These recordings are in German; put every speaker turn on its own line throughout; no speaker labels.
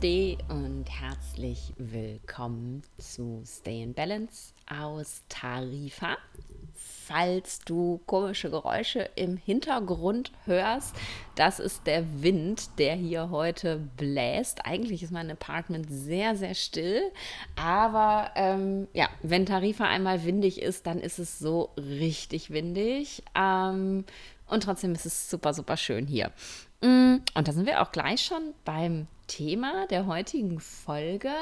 Namaste und herzlich willkommen zu Stay in Balance aus Tarifa. Falls du komische Geräusche im Hintergrund hörst, das ist der Wind, der hier heute bläst. Eigentlich ist mein Apartment sehr, sehr still, aber ähm, ja, wenn Tarifa einmal windig ist, dann ist es so richtig windig. Ähm, und trotzdem ist es super, super schön hier. Mm, und da sind wir auch gleich schon beim Thema der heutigen Folge,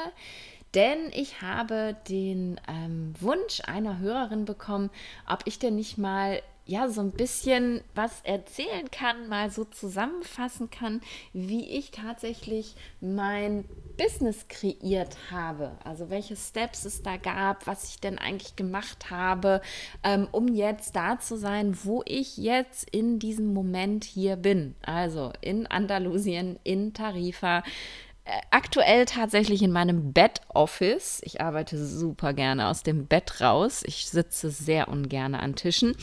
denn ich habe den ähm, Wunsch einer Hörerin bekommen, ob ich denn nicht mal ja so ein bisschen was erzählen kann, mal so zusammenfassen kann, wie ich tatsächlich mein Business kreiert habe. Also welche Steps es da gab, was ich denn eigentlich gemacht habe, ähm, um jetzt da zu sein, wo ich jetzt in diesem Moment hier bin. Also in Andalusien, in Tarifa aktuell tatsächlich in meinem Bed-Office. Ich arbeite super gerne aus dem Bett raus. Ich sitze sehr ungern an Tischen.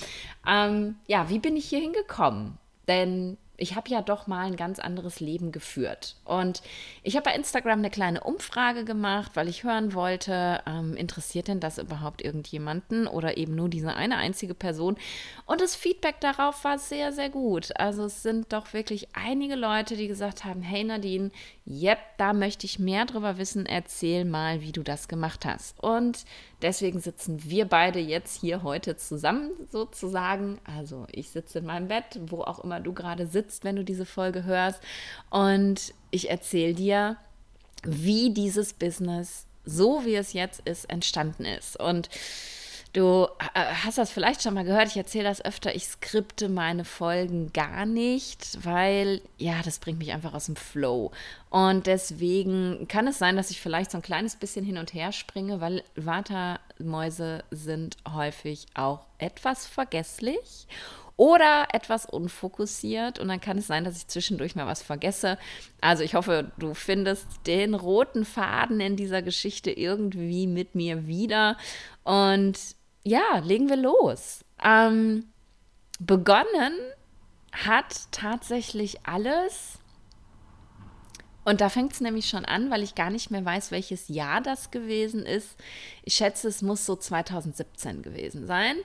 Ähm, ja, wie bin ich hier hingekommen? Denn ich habe ja doch mal ein ganz anderes Leben geführt. Und ich habe bei Instagram eine kleine Umfrage gemacht, weil ich hören wollte, ähm, interessiert denn das überhaupt irgendjemanden oder eben nur diese eine einzige Person? Und das Feedback darauf war sehr, sehr gut. Also es sind doch wirklich einige Leute, die gesagt haben, hey Nadine, yep, da möchte ich mehr drüber wissen, erzähl mal, wie du das gemacht hast. Und deswegen sitzen wir beide jetzt hier heute zusammen sozusagen. Also ich sitze in meinem Bett, wo auch immer du gerade sitzt, wenn du diese Folge hörst. Und ich erzähle dir, wie dieses Business, so wie es jetzt ist, entstanden ist. Und Du äh, hast das vielleicht schon mal gehört, ich erzähle das öfter, ich skripte meine Folgen gar nicht, weil ja, das bringt mich einfach aus dem Flow. Und deswegen kann es sein, dass ich vielleicht so ein kleines bisschen hin und her springe, weil Watermäuse sind häufig auch etwas vergesslich oder etwas unfokussiert und dann kann es sein, dass ich zwischendurch mal was vergesse. Also ich hoffe, du findest den roten Faden in dieser Geschichte irgendwie mit mir wieder und ja, legen wir los. Ähm, begonnen hat tatsächlich alles. Und da fängt es nämlich schon an, weil ich gar nicht mehr weiß, welches Jahr das gewesen ist. Ich schätze, es muss so 2017 gewesen sein.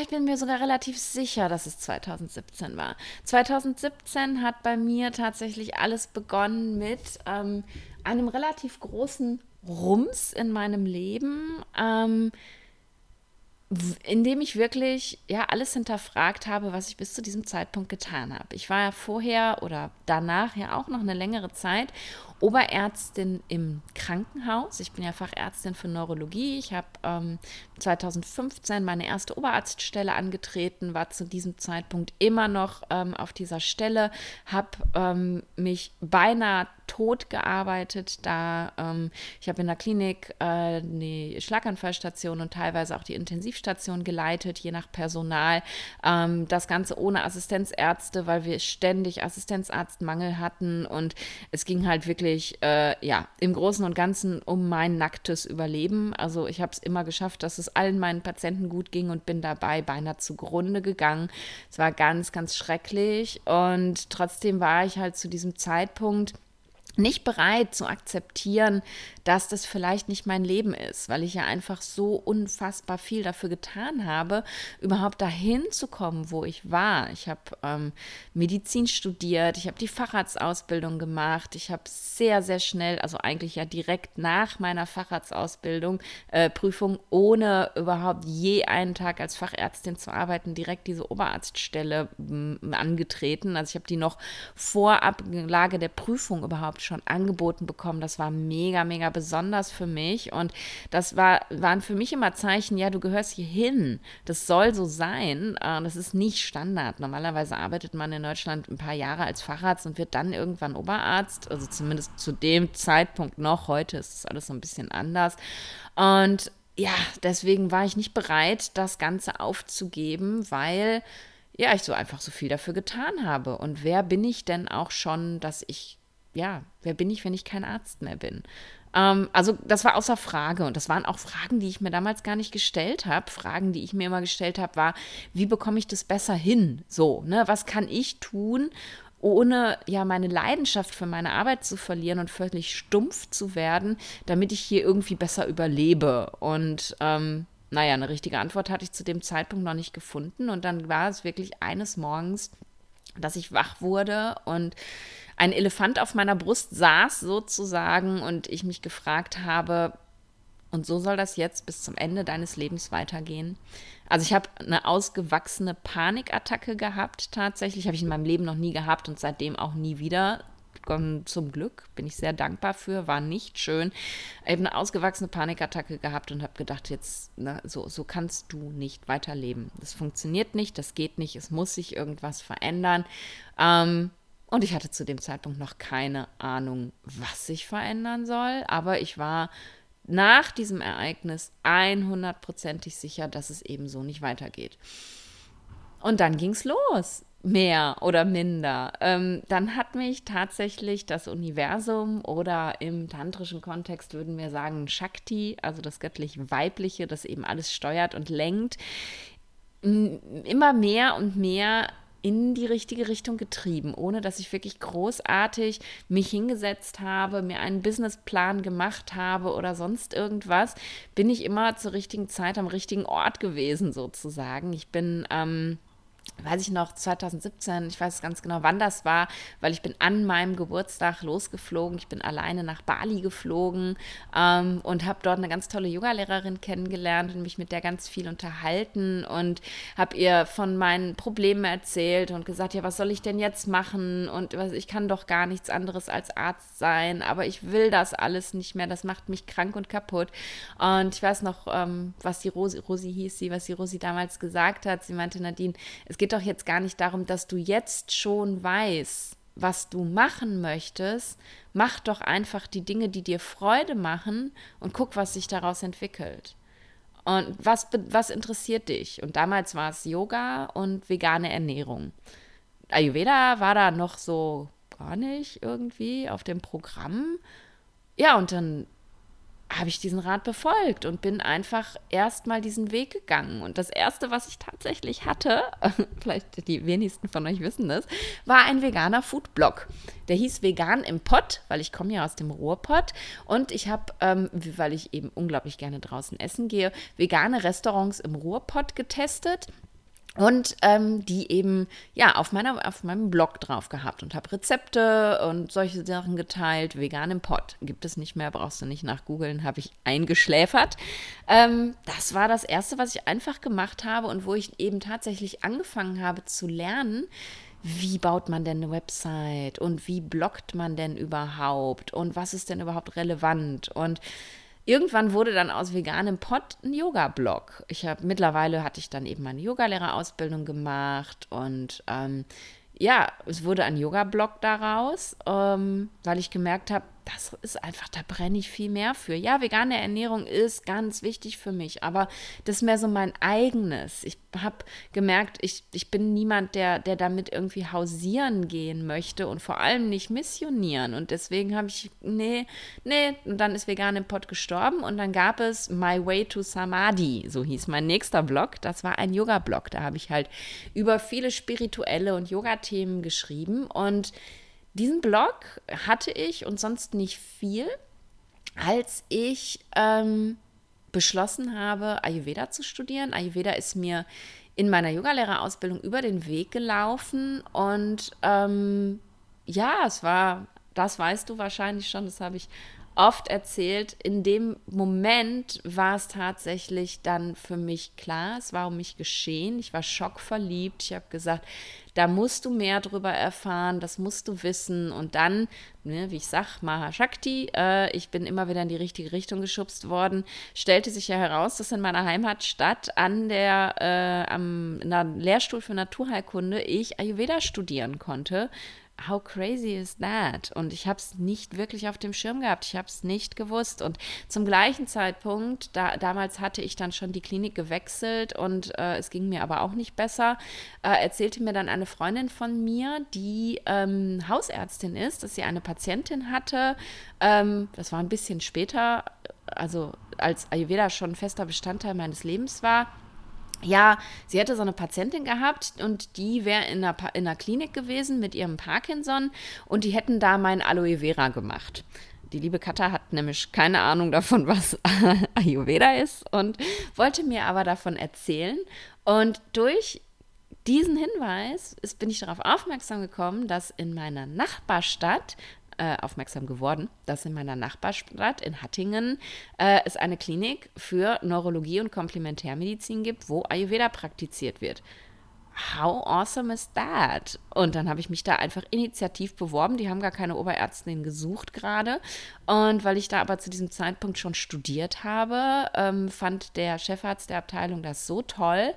Ich bin mir sogar relativ sicher, dass es 2017 war. 2017 hat bei mir tatsächlich alles begonnen mit ähm, einem relativ großen Rums in meinem Leben, ähm, indem ich wirklich ja alles hinterfragt habe, was ich bis zu diesem Zeitpunkt getan habe. Ich war ja vorher oder danach ja auch noch eine längere Zeit Oberärztin im Krankenhaus. Ich bin ja Fachärztin für Neurologie. Ich habe ähm, 2015 meine erste Oberarztstelle angetreten, war zu diesem Zeitpunkt immer noch ähm, auf dieser Stelle, habe ähm, mich beinahe tot gearbeitet, da ähm, ich habe in der Klinik äh, die Schlaganfallstation und teilweise auch die Intensivstation geleitet, je nach Personal. Ähm, das Ganze ohne Assistenzärzte, weil wir ständig Assistenzarztmangel hatten und es ging halt wirklich, äh, ja, im Großen und Ganzen um mein nacktes Überleben. Also ich habe es immer geschafft, dass es allen meinen Patienten gut ging und bin dabei beinahe zugrunde gegangen. Es war ganz, ganz schrecklich und trotzdem war ich halt zu diesem Zeitpunkt nicht bereit zu akzeptieren, dass das vielleicht nicht mein Leben ist, weil ich ja einfach so unfassbar viel dafür getan habe, überhaupt dahin zu kommen, wo ich war. Ich habe ähm, Medizin studiert, ich habe die Facharztausbildung gemacht, ich habe sehr, sehr schnell, also eigentlich ja direkt nach meiner Facharztausbildung, äh, Prüfung, ohne überhaupt je einen Tag als Fachärztin zu arbeiten, direkt diese Oberarztstelle angetreten. Also ich habe die noch vor Ablage der Prüfung überhaupt schon angeboten bekommen. Das war mega, mega besonders für mich. Und das war, waren für mich immer Zeichen, ja, du gehörst hier hin. Das soll so sein. Äh, das ist nicht Standard. Normalerweise arbeitet man in Deutschland ein paar Jahre als Facharzt und wird dann irgendwann Oberarzt. Also zumindest zu dem Zeitpunkt noch. Heute ist das alles so ein bisschen anders. Und ja, deswegen war ich nicht bereit, das Ganze aufzugeben, weil ja, ich so einfach so viel dafür getan habe. Und wer bin ich denn auch schon, dass ich ja, wer bin ich, wenn ich kein Arzt mehr bin? Ähm, also das war außer Frage und das waren auch Fragen, die ich mir damals gar nicht gestellt habe. Fragen, die ich mir immer gestellt habe, war, wie bekomme ich das besser hin? So, ne, was kann ich tun, ohne ja meine Leidenschaft für meine Arbeit zu verlieren und völlig stumpf zu werden, damit ich hier irgendwie besser überlebe. Und ähm, naja, eine richtige Antwort hatte ich zu dem Zeitpunkt noch nicht gefunden. Und dann war es wirklich eines Morgens, dass ich wach wurde und ein Elefant auf meiner Brust saß sozusagen und ich mich gefragt habe, und so soll das jetzt bis zum Ende deines Lebens weitergehen. Also ich habe eine ausgewachsene Panikattacke gehabt, tatsächlich. Habe ich in meinem Leben noch nie gehabt und seitdem auch nie wieder. Zum Glück bin ich sehr dankbar für, war nicht schön. Habe eine ausgewachsene Panikattacke gehabt und habe gedacht, jetzt, na, so, so kannst du nicht weiterleben. Das funktioniert nicht, das geht nicht, es muss sich irgendwas verändern. Ähm, und ich hatte zu dem Zeitpunkt noch keine Ahnung, was sich verändern soll, aber ich war nach diesem Ereignis 100%ig sicher, dass es eben so nicht weitergeht. Und dann ging es los, mehr oder minder. Ähm, dann hat mich tatsächlich das Universum oder im tantrischen Kontext würden wir sagen Shakti, also das göttlich Weibliche, das eben alles steuert und lenkt, immer mehr und mehr in die richtige Richtung getrieben, ohne dass ich wirklich großartig mich hingesetzt habe, mir einen Businessplan gemacht habe oder sonst irgendwas, bin ich immer zur richtigen Zeit am richtigen Ort gewesen, sozusagen. Ich bin ähm, weiß ich noch, 2017, ich weiß ganz genau, wann das war, weil ich bin an meinem Geburtstag losgeflogen. Ich bin alleine nach Bali geflogen ähm, und habe dort eine ganz tolle Yogalehrerin kennengelernt und mich mit der ganz viel unterhalten und habe ihr von meinen Problemen erzählt und gesagt, ja, was soll ich denn jetzt machen? Und ich kann doch gar nichts anderes als Arzt sein, aber ich will das alles nicht mehr. Das macht mich krank und kaputt. Und ich weiß noch, ähm, was die Rosi, Rosi hieß sie, was die Rosi damals gesagt hat. Sie meinte, Nadine, es geht doch jetzt gar nicht darum, dass du jetzt schon weißt, was du machen möchtest. Mach doch einfach die Dinge, die dir Freude machen und guck, was sich daraus entwickelt. Und was, was interessiert dich? Und damals war es Yoga und vegane Ernährung. Ayurveda war da noch so gar nicht irgendwie auf dem Programm. Ja, und dann habe ich diesen Rat befolgt und bin einfach erstmal diesen Weg gegangen. Und das Erste, was ich tatsächlich hatte, vielleicht die wenigsten von euch wissen das, war ein veganer Foodblog. Der hieß Vegan im Pott, weil ich komme ja aus dem Ruhrpott. Und ich habe, ähm, weil ich eben unglaublich gerne draußen essen gehe, vegane Restaurants im Ruhrpott getestet und ähm, die eben ja auf meiner auf meinem Blog drauf gehabt und habe Rezepte und solche Sachen geteilt. Vegan im Pott gibt es nicht mehr, brauchst du nicht nach googeln, habe ich eingeschläfert. Ähm, das war das erste, was ich einfach gemacht habe und wo ich eben tatsächlich angefangen habe zu lernen. Wie baut man denn eine Website und wie bloggt man denn überhaupt und was ist denn überhaupt relevant und Irgendwann wurde dann aus veganem Pott ein Yoga-Blog. Ich habe mittlerweile hatte ich dann eben meine Yogalehrerausbildung gemacht und ähm, ja, es wurde ein Yoga-Blog daraus, ähm, weil ich gemerkt habe, das ist einfach, da brenne ich viel mehr für. Ja, vegane Ernährung ist ganz wichtig für mich, aber das ist mehr so mein eigenes. Ich habe gemerkt, ich, ich bin niemand, der, der damit irgendwie hausieren gehen möchte und vor allem nicht missionieren. Und deswegen habe ich, nee, nee, und dann ist vegan im Pott gestorben und dann gab es My Way to Samadhi, so hieß mein nächster Blog. Das war ein Yoga-Blog. Da habe ich halt über viele spirituelle und Yoga-Themen geschrieben und diesen Blog hatte ich und sonst nicht viel, als ich ähm, beschlossen habe, Ayurveda zu studieren. Ayurveda ist mir in meiner Yogalehrerausbildung über den Weg gelaufen und ähm, ja, es war, das weißt du wahrscheinlich schon, das habe ich oft erzählt, in dem Moment war es tatsächlich dann für mich klar, es war um mich geschehen, ich war schockverliebt, ich habe gesagt, da musst du mehr drüber erfahren, das musst du wissen. Und dann, ne, wie ich sag, Mahashakti, äh, ich bin immer wieder in die richtige Richtung geschubst worden, stellte sich ja heraus, dass in meiner Heimatstadt an der, äh, am Lehrstuhl für Naturheilkunde ich Ayurveda studieren konnte how crazy is that? Und ich habe es nicht wirklich auf dem Schirm gehabt. Ich habe es nicht gewusst. Und zum gleichen Zeitpunkt, da, damals hatte ich dann schon die Klinik gewechselt und äh, es ging mir aber auch nicht besser, äh, erzählte mir dann eine Freundin von mir, die ähm, Hausärztin ist, dass sie eine Patientin hatte. Ähm, das war ein bisschen später, also als Ayurveda schon fester Bestandteil meines Lebens war ja, sie hätte so eine Patientin gehabt und die wäre in einer, in einer Klinik gewesen mit ihrem Parkinson und die hätten da mein Aloe Vera gemacht. Die liebe Katha hat nämlich keine Ahnung davon, was Ayurveda ist und wollte mir aber davon erzählen. Und durch diesen Hinweis ist, bin ich darauf aufmerksam gekommen, dass in meiner Nachbarstadt äh, aufmerksam geworden, dass in meiner Nachbarstadt in Hattingen äh, es eine Klinik für Neurologie und Komplementärmedizin gibt, wo Ayurveda praktiziert wird. How awesome is that? Und dann habe ich mich da einfach initiativ beworben. Die haben gar keine Oberärztin gesucht gerade. Und weil ich da aber zu diesem Zeitpunkt schon studiert habe, ähm, fand der Chefarzt der Abteilung das so toll,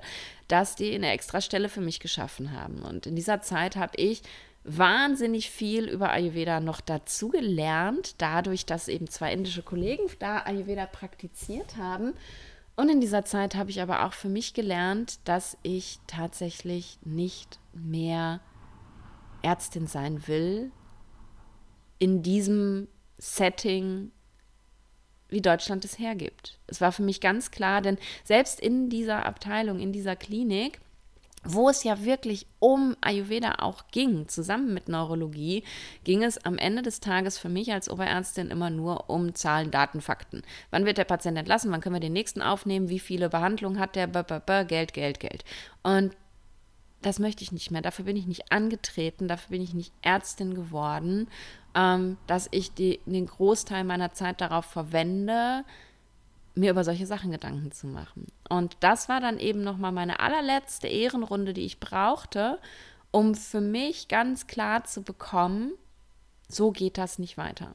dass die eine Extrastelle für mich geschaffen haben. Und in dieser Zeit habe ich wahnsinnig viel über Ayurveda noch dazu gelernt, dadurch, dass eben zwei indische Kollegen da Ayurveda praktiziert haben. Und in dieser Zeit habe ich aber auch für mich gelernt, dass ich tatsächlich nicht mehr Ärztin sein will in diesem Setting, wie Deutschland es hergibt. Es war für mich ganz klar, denn selbst in dieser Abteilung, in dieser Klinik, wo es ja wirklich um Ayurveda auch ging, zusammen mit Neurologie, ging es am Ende des Tages für mich als Oberärztin immer nur um Zahlen, Daten, Fakten. Wann wird der Patient entlassen? Wann können wir den nächsten aufnehmen? Wie viele Behandlungen hat der? Geld, Geld, Geld. Und das möchte ich nicht mehr. Dafür bin ich nicht angetreten, dafür bin ich nicht Ärztin geworden, ähm, dass ich die, den Großteil meiner Zeit darauf verwende, mir über solche Sachen Gedanken zu machen. Und das war dann eben nochmal meine allerletzte Ehrenrunde, die ich brauchte, um für mich ganz klar zu bekommen, so geht das nicht weiter.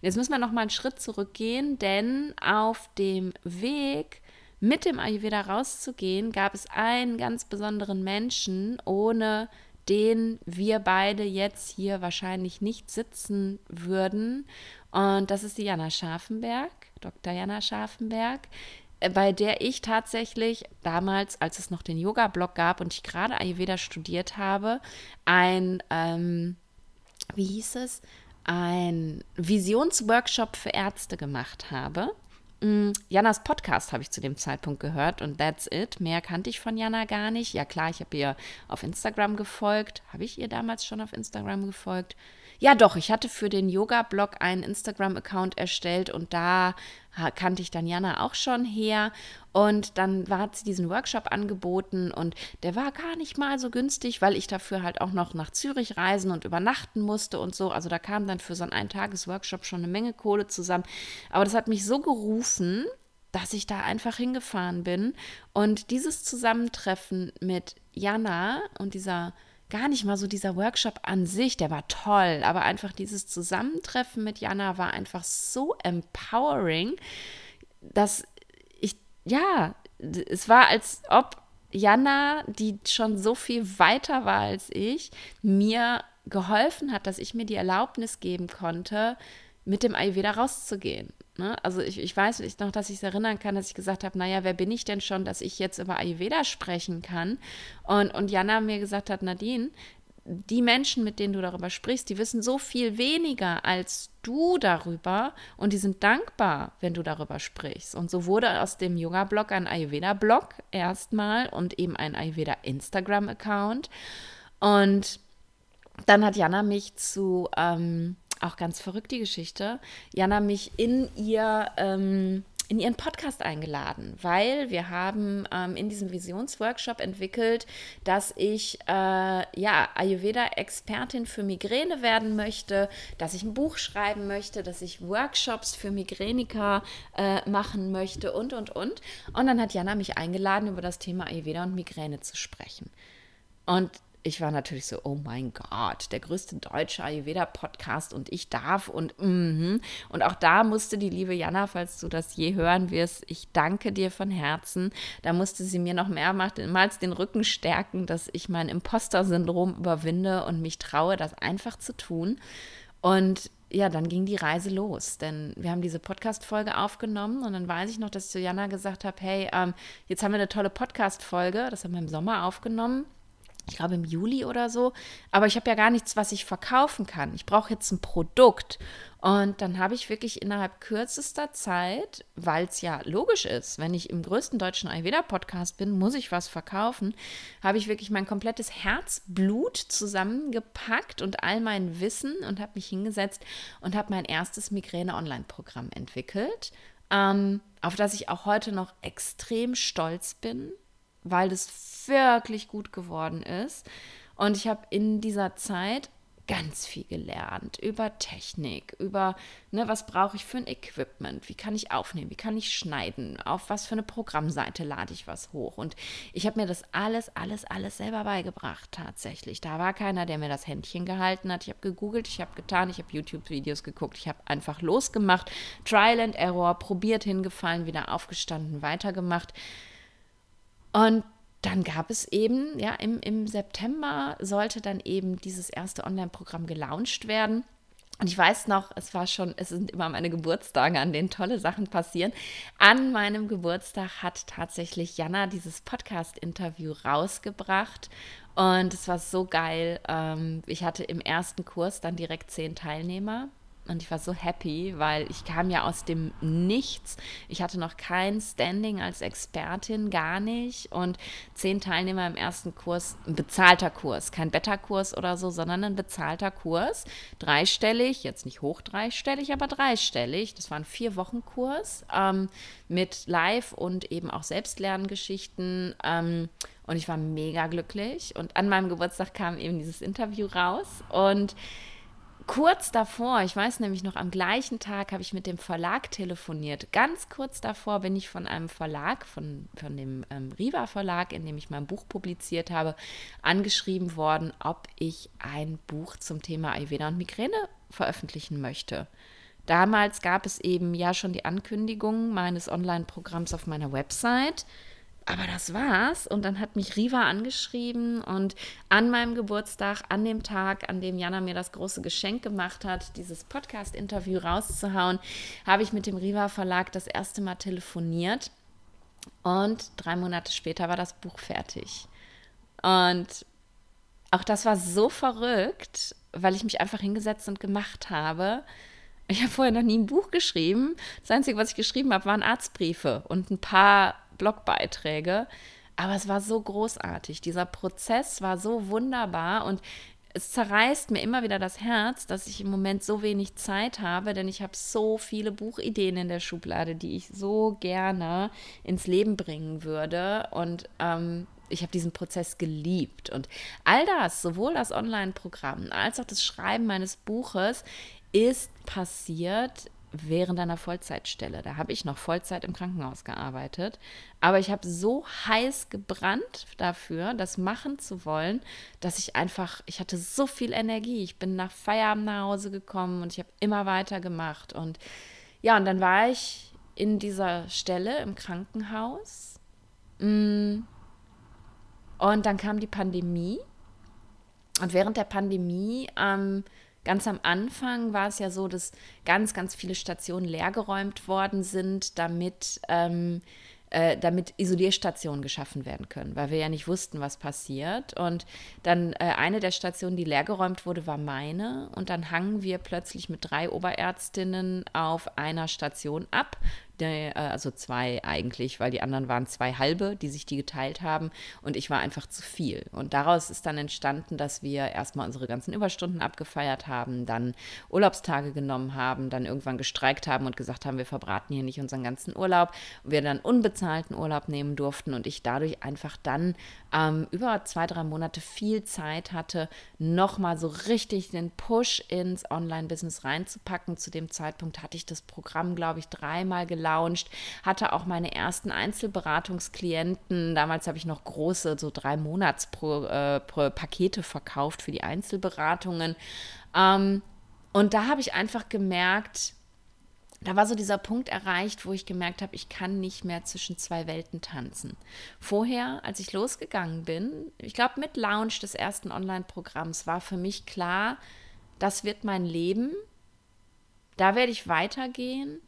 Jetzt müssen wir nochmal einen Schritt zurückgehen, denn auf dem Weg mit dem Ayurveda rauszugehen, gab es einen ganz besonderen Menschen, ohne den wir beide jetzt hier wahrscheinlich nicht sitzen würden. Und das ist die Jana Scharfenberg. Dr. Jana Scharfenberg, äh, bei der ich tatsächlich damals, als es noch den Yoga-Blog gab und ich gerade Ayurveda studiert habe, ein, ähm, wie hieß es, ein Visionsworkshop für Ärzte gemacht habe. Mm, Janas Podcast habe ich zu dem Zeitpunkt gehört und that's it. Mehr kannte ich von Jana gar nicht. Ja klar, ich habe ihr auf Instagram gefolgt. Habe ich ihr damals schon auf Instagram gefolgt? Ja, doch, ich hatte für den Yoga-Blog einen Instagram-Account erstellt und da kannte ich dann Jana auch schon her. Und dann war sie diesen Workshop angeboten und der war gar nicht mal so günstig, weil ich dafür halt auch noch nach Zürich reisen und übernachten musste und so. Also da kam dann für so einen Eintages-Workshop schon eine Menge Kohle zusammen. Aber das hat mich so gerufen, dass ich da einfach hingefahren bin. Und dieses Zusammentreffen mit Jana und dieser gar nicht mal so dieser Workshop an sich, der war toll, aber einfach dieses Zusammentreffen mit Jana war einfach so empowering, dass ich, ja, es war, als ob Jana, die schon so viel weiter war als ich, mir geholfen hat, dass ich mir die Erlaubnis geben konnte, mit dem Ayurveda rauszugehen. Ne? Also ich, ich weiß ich noch, dass ich es erinnern kann, dass ich gesagt habe, naja, wer bin ich denn schon, dass ich jetzt über Ayurveda sprechen kann? Und, und Jana mir gesagt hat, Nadine, die Menschen, mit denen du darüber sprichst, die wissen so viel weniger als du darüber und die sind dankbar, wenn du darüber sprichst. Und so wurde aus dem Yoga-Blog ein Ayurveda-Blog erstmal und eben ein Ayurveda-Instagram-Account. Und dann hat Jana mich zu ähm, auch ganz verrückt die Geschichte, Jana mich in ihr ähm, in ihren Podcast eingeladen, weil wir haben ähm, in diesem Visionsworkshop entwickelt, dass ich äh, ja Ayurveda-Expertin für Migräne werden möchte, dass ich ein Buch schreiben möchte, dass ich Workshops für Migräniker äh, machen möchte und und und. Und dann hat Jana mich eingeladen, über das Thema Ayurveda und Migräne zu sprechen. Und ich war natürlich so, oh mein Gott, der größte deutsche Ayurveda-Podcast und ich darf und mm und auch da musste die liebe Jana, falls du das je hören wirst, ich danke dir von Herzen. Da musste sie mir noch mehrmals den Rücken stärken, dass ich mein Imposter-Syndrom überwinde und mich traue, das einfach zu tun. Und ja, dann ging die Reise los, denn wir haben diese Podcast-Folge aufgenommen und dann weiß ich noch, dass ich zu Jana gesagt habe, hey, ähm, jetzt haben wir eine tolle Podcast-Folge, das haben wir im Sommer aufgenommen ich glaube im Juli oder so. Aber ich habe ja gar nichts, was ich verkaufen kann. Ich brauche jetzt ein Produkt. Und dann habe ich wirklich innerhalb kürzester Zeit, weil es ja logisch ist, wenn ich im größten deutschen Ayurveda-Podcast bin, muss ich was verkaufen, habe ich wirklich mein komplettes Herzblut zusammengepackt und all mein Wissen und habe mich hingesetzt und habe mein erstes Migräne-Online-Programm entwickelt, ähm, auf das ich auch heute noch extrem stolz bin weil es wirklich gut geworden ist. Und ich habe in dieser Zeit ganz viel gelernt über Technik, über, ne, was brauche ich für ein Equipment, wie kann ich aufnehmen, wie kann ich schneiden, auf was für eine Programmseite lade ich was hoch. Und ich habe mir das alles, alles, alles selber beigebracht tatsächlich. Da war keiner, der mir das Händchen gehalten hat. Ich habe gegoogelt, ich habe getan, ich habe YouTube-Videos geguckt, ich habe einfach losgemacht, Trial and Error, probiert, hingefallen, wieder aufgestanden, weitergemacht. Und dann gab es eben, ja, im, im September sollte dann eben dieses erste Online-Programm gelauncht werden. Und ich weiß noch, es war schon, es sind immer meine Geburtstage, an denen tolle Sachen passieren. An meinem Geburtstag hat tatsächlich Jana dieses Podcast-Interview rausgebracht. Und es war so geil. Ähm, ich hatte im ersten Kurs dann direkt zehn Teilnehmer. Und ich war so happy, weil ich kam ja aus dem Nichts. Ich hatte noch kein Standing als Expertin, gar nicht. Und zehn Teilnehmer im ersten Kurs, ein bezahlter Kurs, kein Beta-Kurs oder so, sondern ein bezahlter Kurs. Dreistellig, jetzt nicht hoch dreistellig, aber dreistellig. Das war ein Vier-Wochen-Kurs ähm, mit Live- und eben auch Selbstlerngeschichten. Ähm, und ich war mega glücklich. Und an meinem Geburtstag kam eben dieses Interview raus. Und kurz davor, ich weiß nämlich noch, am gleichen Tag habe ich mit dem Verlag telefoniert. Ganz kurz davor bin ich von einem Verlag, von, von dem ähm, Riva Verlag, in dem ich mein Buch publiziert habe, angeschrieben worden, ob ich ein Buch zum Thema Ayurveda und Migräne veröffentlichen möchte. Damals gab es eben ja schon die Ankündigung meines Online-Programms auf meiner Website. Aber das war's. Und dann hat mich Riva angeschrieben und an meinem Geburtstag, an dem Tag, an dem Jana mir das große Geschenk gemacht hat, dieses Podcast-Interview rauszuhauen, habe ich mit dem Riva Verlag das erste Mal telefoniert. Und drei Monate später war das Buch fertig. Und auch das war so verrückt, weil ich mich einfach hingesetzt und gemacht habe. Ich habe vorher noch nie ein Buch geschrieben. Das Einzige, was ich geschrieben habe, waren Arztbriefe und ein paar Blogbeiträge. Aber es war so großartig. Dieser Prozess war so wunderbar und es zerreißt mir immer wieder das Herz, dass ich im Moment so wenig Zeit habe, denn ich habe so viele Buchideen in der Schublade, die ich so gerne ins Leben bringen würde. Und ähm, ich habe diesen Prozess geliebt. Und all das, sowohl das Online-Programm als auch das Schreiben meines Buches, ist passiert während einer Vollzeitstelle. Da habe ich noch Vollzeit im Krankenhaus gearbeitet. Aber ich habe so heiß gebrannt dafür, das machen zu wollen, dass ich einfach, ich hatte so viel Energie. Ich bin nach Feierabend nach Hause gekommen und ich habe immer weiter gemacht. Und ja, und dann war ich in dieser Stelle im Krankenhaus. Mm. Und dann kam die Pandemie. Und während der Pandemie ähm, Ganz am Anfang war es ja so, dass ganz, ganz viele Stationen leergeräumt worden sind, damit, ähm, äh, damit Isolierstationen geschaffen werden können, weil wir ja nicht wussten, was passiert. Und dann äh, eine der Stationen, die leergeräumt wurde, war meine. Und dann hangen wir plötzlich mit drei Oberärztinnen auf einer Station ab äh, also zwei eigentlich, weil die anderen waren zwei halbe, die sich die geteilt haben und ich war einfach zu viel. Und daraus ist dann entstanden, dass wir erstmal unsere ganzen Überstunden abgefeiert haben, dann Urlaubstage genommen haben, dann irgendwann gestreikt haben und gesagt haben, wir verbraten hier nicht unseren ganzen Urlaub. Wir dann unbezahlten Urlaub nehmen durften und ich dadurch einfach dann ähm, über zwei, drei Monate viel Zeit hatte, nochmal so richtig den Push ins Online-Business reinzupacken. Zu dem Zeitpunkt hatte ich das Programm, glaube ich, dreimal gelauncht, hatte auch meine ersten Einzelberatungsklienten. Damals habe ich noch große, so drei Monats pro, äh, pro Pakete verkauft für die Einzelberatungen. Ähm, und da habe ich einfach gemerkt, da war so dieser Punkt erreicht, wo ich gemerkt habe, ich kann nicht mehr zwischen zwei Welten tanzen. Vorher, als ich losgegangen bin, ich glaube mit Launch des ersten Online-Programms, war für mich klar, das wird mein Leben, da werde ich weitergehen,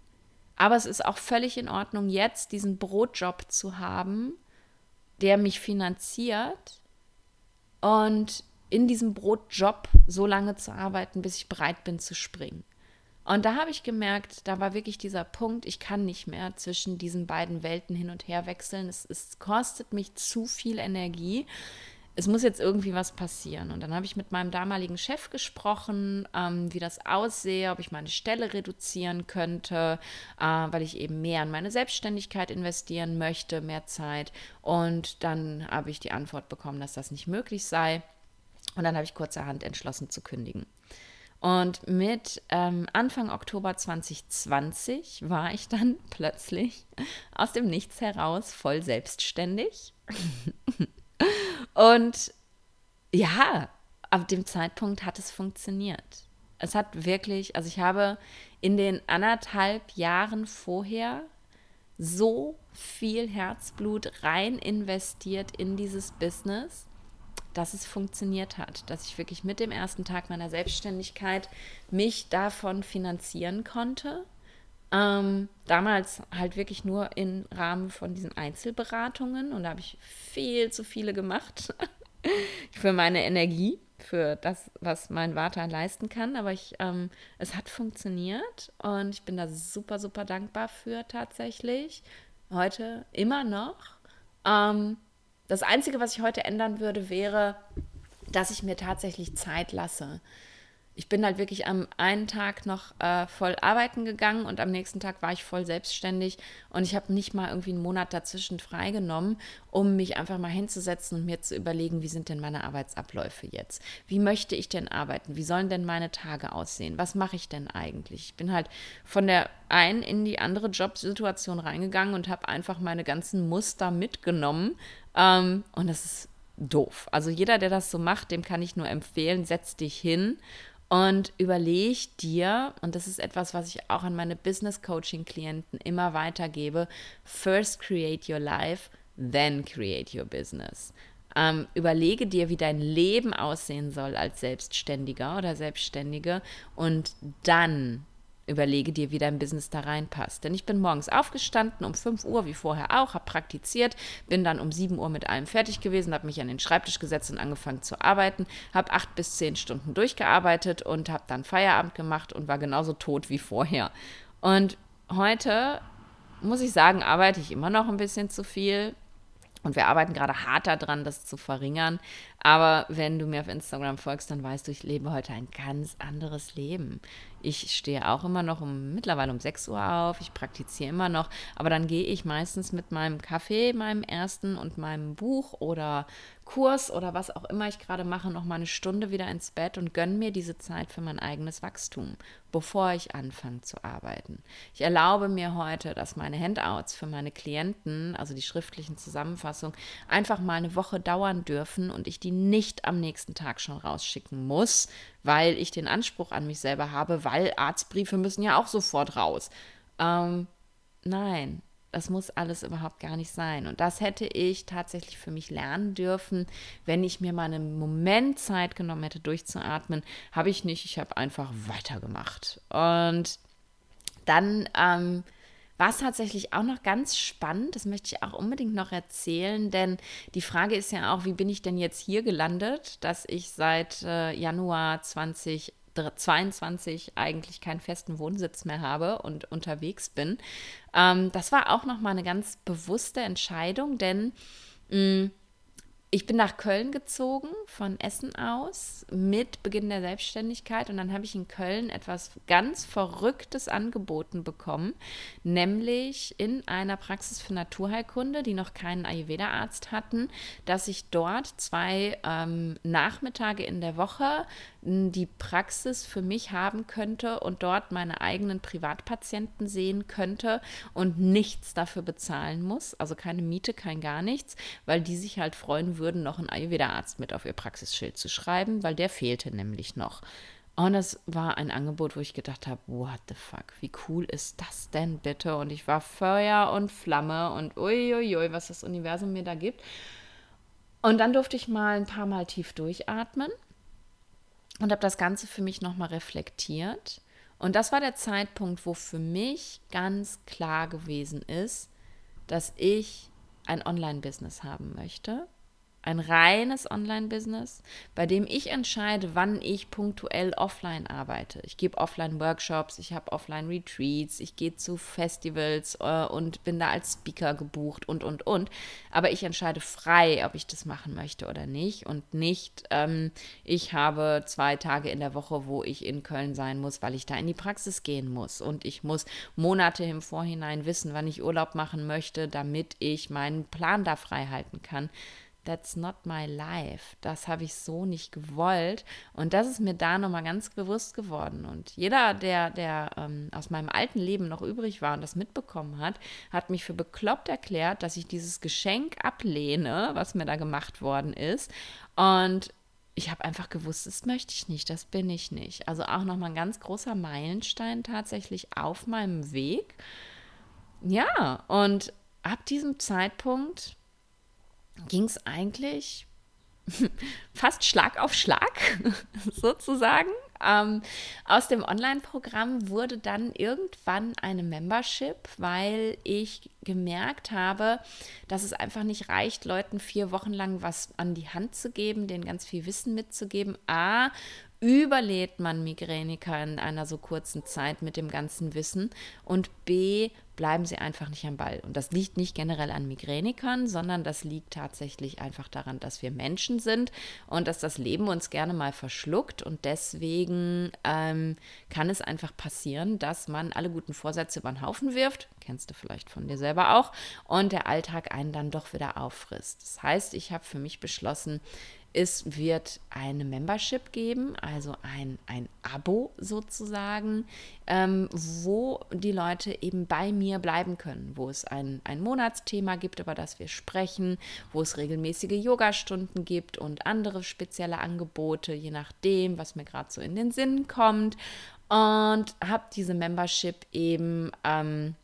aber es ist auch völlig in Ordnung, jetzt diesen Brotjob zu haben, der mich finanziert und in diesem Brotjob so lange zu arbeiten, bis ich bereit bin zu springen. Und da habe ich gemerkt, da war wirklich dieser Punkt, ich kann nicht mehr zwischen diesen beiden Welten hin und her wechseln. Es, es kostet mich zu viel Energie. Es muss jetzt irgendwie was passieren. Und dann habe ich mit meinem damaligen Chef gesprochen, ähm, wie das aussehe, ob ich meine Stelle reduzieren könnte, äh, weil ich eben mehr in meine Selbstständigkeit investieren möchte, mehr Zeit. Und dann habe ich die Antwort bekommen, dass das nicht möglich sei. Und dann habe ich kurzerhand entschlossen zu kündigen. Und mit ähm, Anfang Oktober 2020 war ich dann plötzlich aus dem Nichts heraus voll selbstständig. Und ja, ab dem Zeitpunkt hat es funktioniert. Es hat wirklich, also ich habe in den anderthalb Jahren vorher so viel Herzblut rein investiert in dieses Business dass es funktioniert hat, dass ich wirklich mit dem ersten Tag meiner Selbstständigkeit mich davon finanzieren konnte. Ähm, damals halt wirklich nur im Rahmen von diesen Einzelberatungen und da habe ich viel zu viele gemacht für meine Energie, für das, was mein Vater leisten kann. Aber ich, ähm, es hat funktioniert und ich bin da super, super dankbar für tatsächlich. Heute immer noch. Ähm, das Einzige, was ich heute ändern würde, wäre, dass ich mir tatsächlich Zeit lasse. Ich bin halt wirklich am einen Tag noch äh, voll arbeiten gegangen und am nächsten Tag war ich voll selbstständig und ich habe nicht mal irgendwie einen Monat dazwischen freigenommen, um mich einfach mal hinzusetzen und mir zu überlegen, wie sind denn meine Arbeitsabläufe jetzt? Wie möchte ich denn arbeiten? Wie sollen denn meine Tage aussehen? Was mache ich denn eigentlich? Ich bin halt von der einen in die andere Jobsituation reingegangen und habe einfach meine ganzen Muster mitgenommen ähm, und das ist doof. Also jeder, der das so macht, dem kann ich nur empfehlen, setz dich hin und überleg dir, und das ist etwas, was ich auch an meine Business Coaching Klienten immer weitergebe, first create your life, then create your business. Ähm, überlege dir, wie dein Leben aussehen soll als Selbstständiger oder Selbstständige und dann Überlege dir, wie dein Business da reinpasst. Denn ich bin morgens aufgestanden um 5 Uhr, wie vorher auch, habe praktiziert, bin dann um 7 Uhr mit allem fertig gewesen, habe mich an den Schreibtisch gesetzt und angefangen zu arbeiten, habe 8 bis 10 Stunden durchgearbeitet und habe dann Feierabend gemacht und war genauso tot wie vorher. Und heute, muss ich sagen, arbeite ich immer noch ein bisschen zu viel. Und wir arbeiten gerade hart daran, das zu verringern. Aber wenn du mir auf Instagram folgst, dann weißt du, ich lebe heute ein ganz anderes Leben. Ich stehe auch immer noch um mittlerweile um 6 Uhr auf, ich praktiziere immer noch, aber dann gehe ich meistens mit meinem Kaffee, meinem ersten und meinem Buch oder Kurs oder was auch immer ich gerade mache, noch mal eine Stunde wieder ins Bett und gönne mir diese Zeit für mein eigenes Wachstum, bevor ich anfange zu arbeiten. Ich erlaube mir heute, dass meine Handouts für meine Klienten, also die schriftlichen Zusammenfassungen, einfach mal eine Woche dauern dürfen und ich die nicht am nächsten Tag schon rausschicken muss, weil ich den Anspruch an mich selber habe, weil Arztbriefe müssen ja auch sofort raus. Ähm, nein, das muss alles überhaupt gar nicht sein. Und das hätte ich tatsächlich für mich lernen dürfen, wenn ich mir mal einen Moment Zeit genommen hätte, durchzuatmen. Habe ich nicht. Ich habe einfach weitergemacht. Und dann ähm, war es tatsächlich auch noch ganz spannend. Das möchte ich auch unbedingt noch erzählen, denn die Frage ist ja auch, wie bin ich denn jetzt hier gelandet, dass ich seit äh, Januar 20 22 eigentlich keinen festen Wohnsitz mehr habe und unterwegs bin. Ähm, das war auch nochmal eine ganz bewusste Entscheidung, denn mh, mm, ich bin nach Köln gezogen, von Essen aus, mit Beginn der Selbstständigkeit. Und dann habe ich in Köln etwas ganz Verrücktes angeboten bekommen, nämlich in einer Praxis für Naturheilkunde, die noch keinen Ayurveda-Arzt hatten, dass ich dort zwei ähm, Nachmittage in der Woche die Praxis für mich haben könnte und dort meine eigenen Privatpatienten sehen könnte und nichts dafür bezahlen muss, also keine Miete, kein gar nichts, weil die sich halt freuen würden, noch einen Ayurveda-Arzt mit auf ihr Praxisschild zu schreiben, weil der fehlte nämlich noch. Und das war ein Angebot, wo ich gedacht habe, what the fuck, wie cool ist das denn bitte? Und ich war Feuer und Flamme und uiuiui, was das Universum mir da gibt. Und dann durfte ich mal ein paar Mal tief durchatmen und habe das Ganze für mich nochmal reflektiert. Und das war der Zeitpunkt, wo für mich ganz klar gewesen ist, dass ich ein Online-Business haben möchte ein reines Online-Business, bei dem ich entscheide, wann ich punktuell offline arbeite. Ich gebe Offline-Workshops, ich habe Offline-Retreats, ich gehe zu Festivals äh, und bin da als Speaker gebucht und, und, und. Aber ich entscheide frei, ob ich das machen möchte oder nicht. Und nicht, ähm, ich habe zwei Tage in der Woche, wo ich in Köln sein muss, weil ich da in die Praxis gehen muss. Und ich muss Monate im Vorhinein wissen, wann ich Urlaub machen möchte, damit ich meinen Plan da frei halten kann that's not my life. Das habe ich so nicht gewollt. Und das ist mir da nochmal ganz bewusst geworden. Und jeder, der, der ähm, aus meinem alten Leben noch übrig war und das mitbekommen hat, hat mich für bekloppt erklärt, dass ich dieses Geschenk ablehne, was mir da gemacht worden ist. Und ich habe einfach gewusst, das möchte ich nicht, das bin ich nicht. Also auch nochmal ein ganz großer Meilenstein tatsächlich auf meinem Weg. Ja, und ab diesem Zeitpunkt ging es eigentlich fast Schlag auf Schlag sozusagen. Ähm, aus dem Online-Programm wurde dann irgendwann eine Membership, weil ich gemerkt habe, dass es einfach nicht reicht, Leuten vier Wochen lang was an die Hand zu geben, denen ganz viel Wissen mitzugeben. A, überlädt man Migräniker in einer so kurzen Zeit mit dem ganzen Wissen und B, bleiben sie einfach nicht am Ball. Und das liegt nicht generell an Migränikern, sondern das liegt tatsächlich einfach daran, dass wir Menschen sind und dass das Leben uns gerne mal verschluckt. Und deswegen ähm, kann es einfach passieren, dass man alle guten Vorsätze über den Haufen wirft. Kennst du vielleicht von dir selber auch. Und der Alltag einen dann doch wieder auffrisst. Das heißt, ich habe für mich beschlossen, es wird eine Membership geben, also ein, ein Abo sozusagen, ähm, wo die Leute eben bei mir bleiben können, wo es ein, ein Monatsthema gibt, über das wir sprechen, wo es regelmäßige Yogastunden gibt und andere spezielle Angebote, je nachdem, was mir gerade so in den Sinn kommt. Und habe diese Membership eben. Ähm,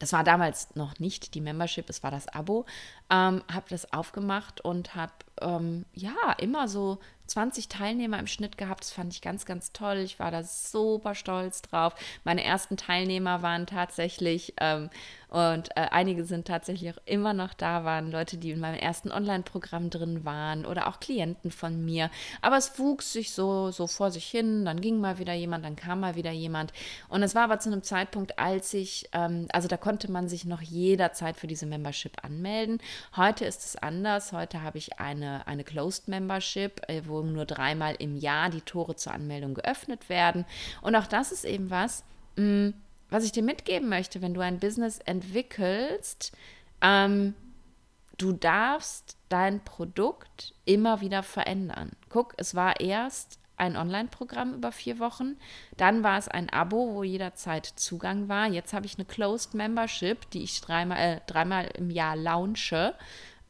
das war damals noch nicht die Membership, es war das Abo, ähm, habe das aufgemacht und habe ähm, ja immer so 20 Teilnehmer im Schnitt gehabt. Das fand ich ganz, ganz toll. Ich war da super stolz drauf. Meine ersten Teilnehmer waren tatsächlich, ähm, und äh, einige sind tatsächlich auch immer noch da, waren Leute, die in meinem ersten Online-Programm drin waren oder auch Klienten von mir. Aber es wuchs sich so, so vor sich hin. Dann ging mal wieder jemand, dann kam mal wieder jemand. Und es war aber zu einem Zeitpunkt, als ich, ähm, also da konnte man sich noch jederzeit für diese Membership anmelden. Heute ist es anders. Heute habe ich eine, eine Closed Membership, äh, wo nur dreimal im Jahr die Tore zur Anmeldung geöffnet werden. Und auch das ist eben was, mm, was ich dir mitgeben möchte, wenn du ein Business entwickelst. Ähm, du darfst dein Produkt immer wieder verändern. Guck, es war erst ein Online-Programm über vier Wochen. Dann war es ein Abo, wo jederzeit Zugang war. Jetzt habe ich eine Closed Membership, die ich dreimal, äh, dreimal im Jahr launche.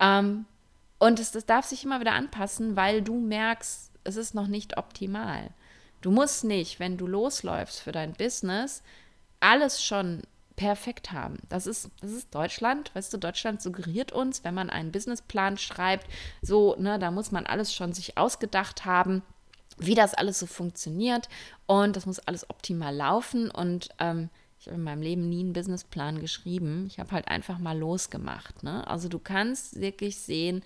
Ähm, und es, das darf sich immer wieder anpassen, weil du merkst, es ist noch nicht optimal. Du musst nicht, wenn du losläufst für dein Business, alles schon perfekt haben. Das ist, das ist Deutschland. Weißt du, Deutschland suggeriert uns, wenn man einen Businessplan schreibt, so, ne, da muss man alles schon sich ausgedacht haben wie das alles so funktioniert und das muss alles optimal laufen und ähm, ich habe in meinem Leben nie einen Businessplan geschrieben. Ich habe halt einfach mal losgemacht. Ne? Also du kannst wirklich sehen,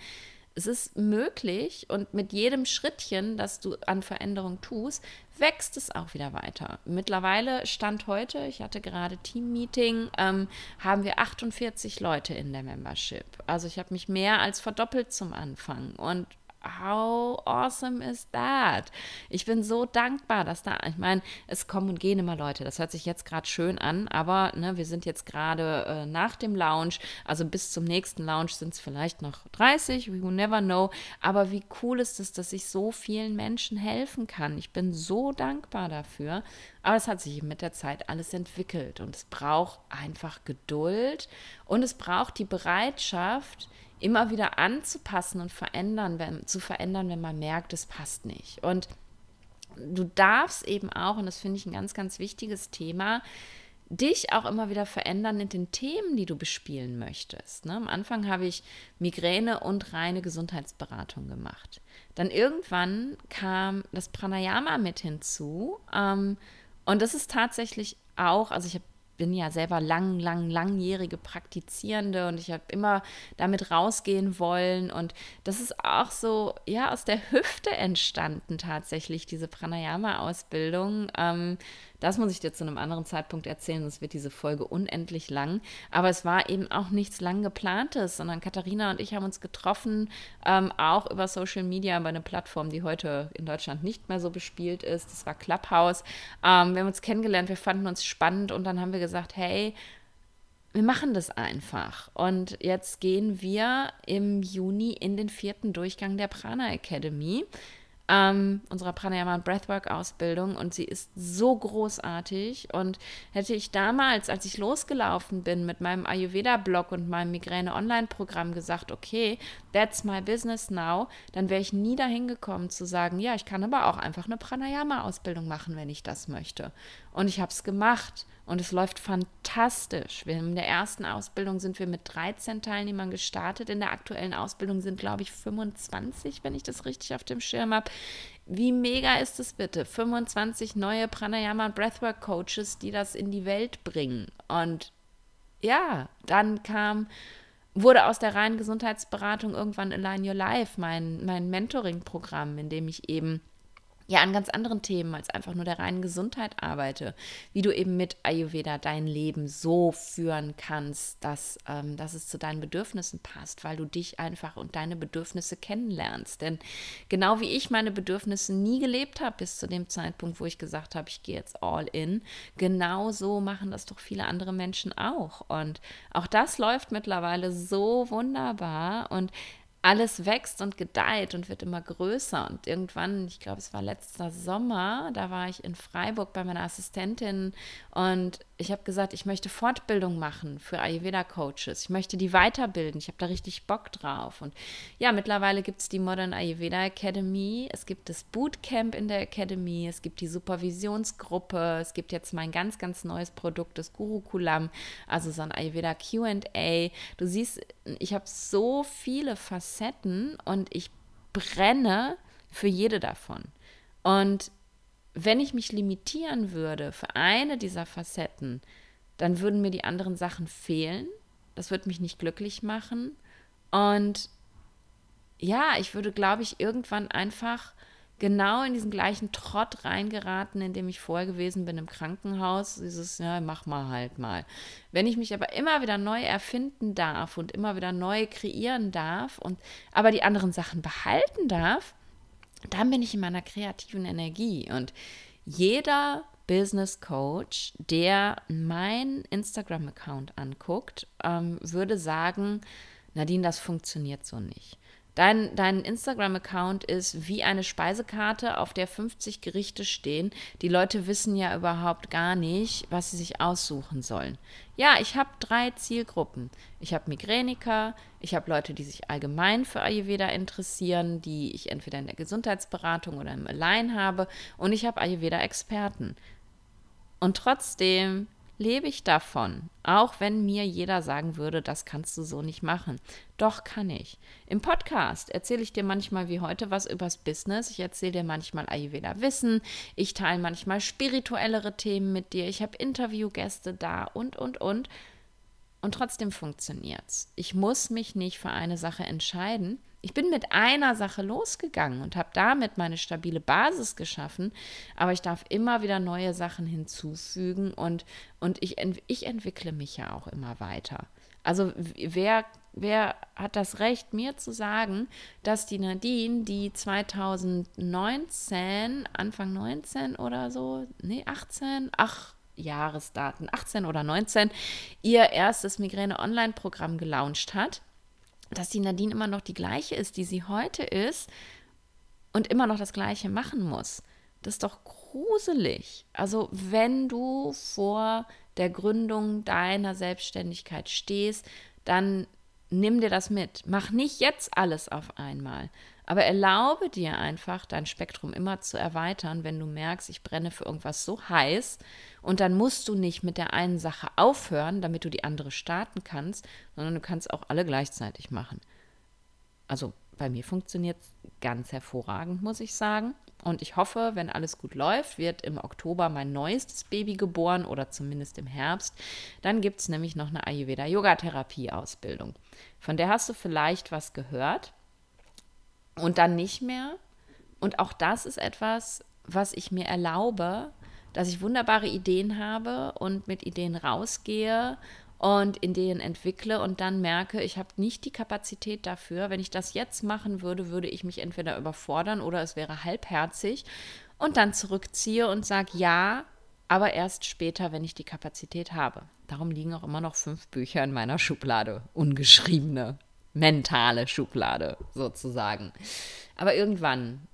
es ist möglich und mit jedem Schrittchen, das du an Veränderung tust, wächst es auch wieder weiter. Mittlerweile stand heute, ich hatte gerade Team-Meeting, ähm, haben wir 48 Leute in der Membership. Also ich habe mich mehr als verdoppelt zum Anfang und how awesome is that? Ich bin so dankbar, dass da, ich meine, es kommen und gehen immer Leute. Das hört sich jetzt gerade schön an, aber ne, wir sind jetzt gerade äh, nach dem Lounge, also bis zum nächsten Lounge sind es vielleicht noch 30, we will never know. Aber wie cool ist es, dass ich so vielen Menschen helfen kann. Ich bin so dankbar dafür. Aber es hat sich mit der Zeit alles entwickelt und es braucht einfach Geduld und es braucht die Bereitschaft, immer wieder anzupassen und verändern, wenn, zu verändern, wenn man merkt, es passt nicht. Und du darfst eben auch, und das finde ich ein ganz, ganz wichtiges Thema, dich auch immer wieder verändern in den Themen, die du bespielen möchtest. Ne? Am Anfang habe ich Migräne und reine Gesundheitsberatung gemacht. Dann irgendwann kam das Pranayama mit hinzu. Ähm, und das ist tatsächlich auch, also ich bin ja selber lang, lang, langjährige Praktizierende und ich habe immer damit rausgehen wollen. Und das ist auch so, ja, aus der Hüfte entstanden tatsächlich, diese Pranayama-Ausbildung. Ähm, das muss ich dir zu einem anderen Zeitpunkt erzählen, sonst wird diese Folge unendlich lang. Aber es war eben auch nichts lang geplantes, sondern Katharina und ich haben uns getroffen, ähm, auch über Social Media bei einer Plattform, die heute in Deutschland nicht mehr so bespielt ist. Das war Clubhouse. Ähm, wir haben uns kennengelernt, wir fanden uns spannend und dann haben wir gesagt, hey, wir machen das einfach. Und jetzt gehen wir im Juni in den vierten Durchgang der Prana Academy ähm, unserer Pranayama und Breathwork Ausbildung und sie ist so großartig und hätte ich damals, als ich losgelaufen bin mit meinem Ayurveda Blog und meinem Migräne Online Programm gesagt, okay, that's my business now, dann wäre ich nie dahin gekommen zu sagen, ja, ich kann aber auch einfach eine Pranayama Ausbildung machen, wenn ich das möchte. Und ich habe es gemacht und es läuft fantastisch. Wir in der ersten Ausbildung sind wir mit 13 Teilnehmern gestartet. In der aktuellen Ausbildung sind, glaube ich, 25, wenn ich das richtig auf dem Schirm habe. Wie mega ist es bitte? 25 neue Pranayama Breathwork Coaches, die das in die Welt bringen. Und ja, dann kam wurde aus der reinen Gesundheitsberatung irgendwann Align Your Life, mein, mein Mentoring-Programm, in dem ich eben ja an ganz anderen Themen als einfach nur der reinen Gesundheit arbeite, wie du eben mit Ayurveda dein Leben so führen kannst, dass, ähm, dass es zu deinen Bedürfnissen passt, weil du dich einfach und deine Bedürfnisse kennenlernst. Denn genau wie ich meine Bedürfnisse nie gelebt habe bis zu dem Zeitpunkt, wo ich gesagt habe, ich gehe jetzt all in, genau so machen das doch viele andere Menschen auch. Und auch das läuft mittlerweile so wunderbar und alles wächst und gedeiht und wird immer größer. Und irgendwann, ich glaube, es war letzter Sommer, da war ich in Freiburg bei meiner Assistentin und ich habe gesagt, ich möchte Fortbildung machen für Ayurveda-Coaches. Ich möchte die weiterbilden. Ich habe da richtig Bock drauf. Und ja, mittlerweile gibt es die Modern Ayurveda Academy. Es gibt das Bootcamp in der Academy. Es gibt die Supervisionsgruppe. Es gibt jetzt mein ganz, ganz neues Produkt, das Gurukulam, also so ein Ayurveda QA. Du siehst, ich habe so viele Facetten und ich brenne für jede davon. Und wenn ich mich limitieren würde für eine dieser Facetten, dann würden mir die anderen Sachen fehlen. Das würde mich nicht glücklich machen. Und ja, ich würde, glaube ich, irgendwann einfach genau in diesen gleichen Trott reingeraten, in dem ich vorher gewesen bin im Krankenhaus. Dieses, ja, mach mal halt mal. Wenn ich mich aber immer wieder neu erfinden darf und immer wieder neu kreieren darf und aber die anderen Sachen behalten darf, dann bin ich in meiner kreativen Energie. Und jeder Business Coach, der meinen Instagram-Account anguckt, ähm, würde sagen, Nadine, das funktioniert so nicht. Dein, dein Instagram-Account ist wie eine Speisekarte, auf der 50 Gerichte stehen. Die Leute wissen ja überhaupt gar nicht, was sie sich aussuchen sollen. Ja, ich habe drei Zielgruppen. Ich habe Migräniker, ich habe Leute, die sich allgemein für Ayurveda interessieren, die ich entweder in der Gesundheitsberatung oder im Align habe, und ich habe Ayurveda-Experten. Und trotzdem lebe ich davon, auch wenn mir jeder sagen würde, das kannst du so nicht machen. Doch kann ich. Im Podcast erzähle ich dir manchmal wie heute was übers Business. Ich erzähle dir manchmal Ayurveda Wissen. Ich teile manchmal spirituellere Themen mit dir. Ich habe Interviewgäste da und, und, und. Und trotzdem funktioniert es. Ich muss mich nicht für eine Sache entscheiden, ich bin mit einer Sache losgegangen und habe damit meine stabile Basis geschaffen, aber ich darf immer wieder neue Sachen hinzufügen und, und ich, ich entwickle mich ja auch immer weiter. Also wer, wer hat das Recht, mir zu sagen, dass die Nadine, die 2019, Anfang 19 oder so, nee, 18, ach, Jahresdaten, 18 oder 19, ihr erstes Migräne-Online-Programm gelauncht hat dass die Nadine immer noch die gleiche ist, die sie heute ist und immer noch das gleiche machen muss. Das ist doch gruselig. Also wenn du vor der Gründung deiner Selbstständigkeit stehst, dann nimm dir das mit. Mach nicht jetzt alles auf einmal, aber erlaube dir einfach, dein Spektrum immer zu erweitern, wenn du merkst, ich brenne für irgendwas so heiß. Und dann musst du nicht mit der einen Sache aufhören, damit du die andere starten kannst, sondern du kannst auch alle gleichzeitig machen. Also bei mir funktioniert es ganz hervorragend, muss ich sagen. Und ich hoffe, wenn alles gut läuft, wird im Oktober mein neuestes Baby geboren oder zumindest im Herbst. Dann gibt es nämlich noch eine Ayurveda-Yoga-Therapie-Ausbildung. Von der hast du vielleicht was gehört und dann nicht mehr. Und auch das ist etwas, was ich mir erlaube, dass ich wunderbare Ideen habe und mit Ideen rausgehe und Ideen entwickle und dann merke, ich habe nicht die Kapazität dafür. Wenn ich das jetzt machen würde, würde ich mich entweder überfordern oder es wäre halbherzig und dann zurückziehe und sage ja, aber erst später, wenn ich die Kapazität habe. Darum liegen auch immer noch fünf Bücher in meiner Schublade, ungeschriebene, mentale Schublade sozusagen. Aber irgendwann,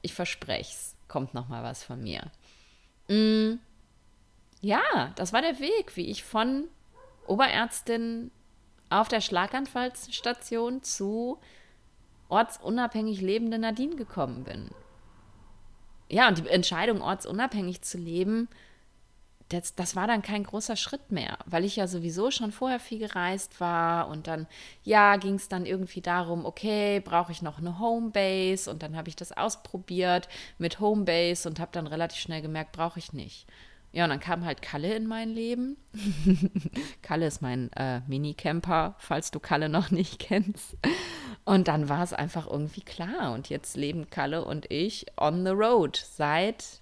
ich verspreche es, kommt noch mal was von mir. Mm, ja, das war der Weg, wie ich von Oberärztin auf der Schlaganfallstation zu ortsunabhängig lebende Nadine gekommen bin. Ja, und die Entscheidung, ortsunabhängig zu leben, das, das war dann kein großer Schritt mehr, weil ich ja sowieso schon vorher viel gereist war und dann, ja, ging es dann irgendwie darum, okay, brauche ich noch eine Homebase und dann habe ich das ausprobiert mit Homebase und habe dann relativ schnell gemerkt, brauche ich nicht. Ja, und dann kam halt Kalle in mein Leben. Kalle ist mein äh, Minicamper, falls du Kalle noch nicht kennst. Und dann war es einfach irgendwie klar. Und jetzt leben Kalle und ich on the road seit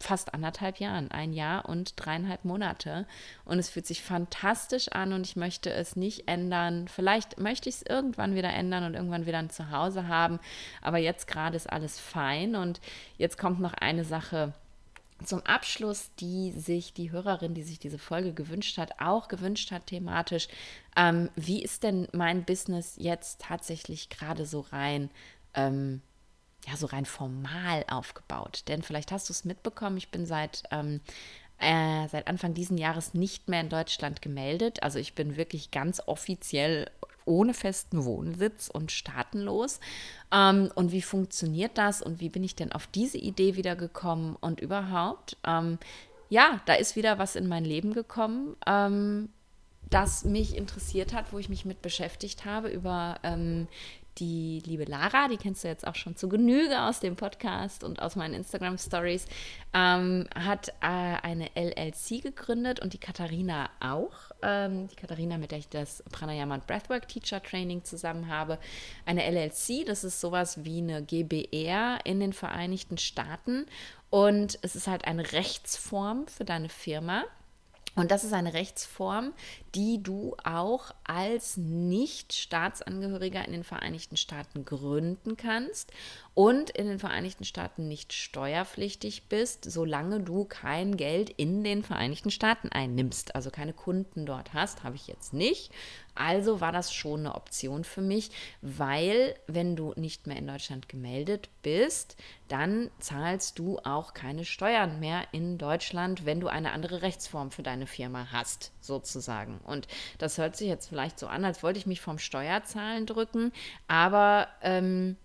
fast anderthalb Jahren, ein Jahr und dreieinhalb Monate. Und es fühlt sich fantastisch an und ich möchte es nicht ändern. Vielleicht möchte ich es irgendwann wieder ändern und irgendwann wieder ein Zuhause haben. Aber jetzt gerade ist alles fein. Und jetzt kommt noch eine Sache zum Abschluss, die sich die Hörerin, die sich diese Folge gewünscht hat, auch gewünscht hat thematisch. Ähm, wie ist denn mein Business jetzt tatsächlich gerade so rein? Ähm, ja, so rein formal aufgebaut. Denn vielleicht hast du es mitbekommen, ich bin seit, ähm, äh, seit Anfang diesen Jahres nicht mehr in Deutschland gemeldet. Also ich bin wirklich ganz offiziell ohne festen Wohnsitz und staatenlos. Ähm, und wie funktioniert das und wie bin ich denn auf diese Idee wieder gekommen und überhaupt? Ähm, ja, da ist wieder was in mein Leben gekommen, ähm, das mich interessiert hat, wo ich mich mit beschäftigt habe über ähm, die liebe Lara, die kennst du jetzt auch schon zu Genüge aus dem Podcast und aus meinen Instagram Stories, ähm, hat äh, eine LLC gegründet und die Katharina auch. Ähm, die Katharina, mit der ich das Pranayama und Breathwork Teacher Training zusammen habe. Eine LLC, das ist sowas wie eine GBR in den Vereinigten Staaten und es ist halt eine Rechtsform für deine Firma. Und das ist eine Rechtsform, die du auch als Nicht-Staatsangehöriger in den Vereinigten Staaten gründen kannst und in den Vereinigten Staaten nicht steuerpflichtig bist, solange du kein Geld in den Vereinigten Staaten einnimmst, also keine Kunden dort hast, habe ich jetzt nicht. Also war das schon eine Option für mich, weil wenn du nicht mehr in Deutschland gemeldet bist, dann zahlst du auch keine Steuern mehr in Deutschland, wenn du eine andere Rechtsform für deine Firma hast, sozusagen. Und das hört sich jetzt vielleicht so an, als wollte ich mich vom Steuerzahlen drücken, aber ähm,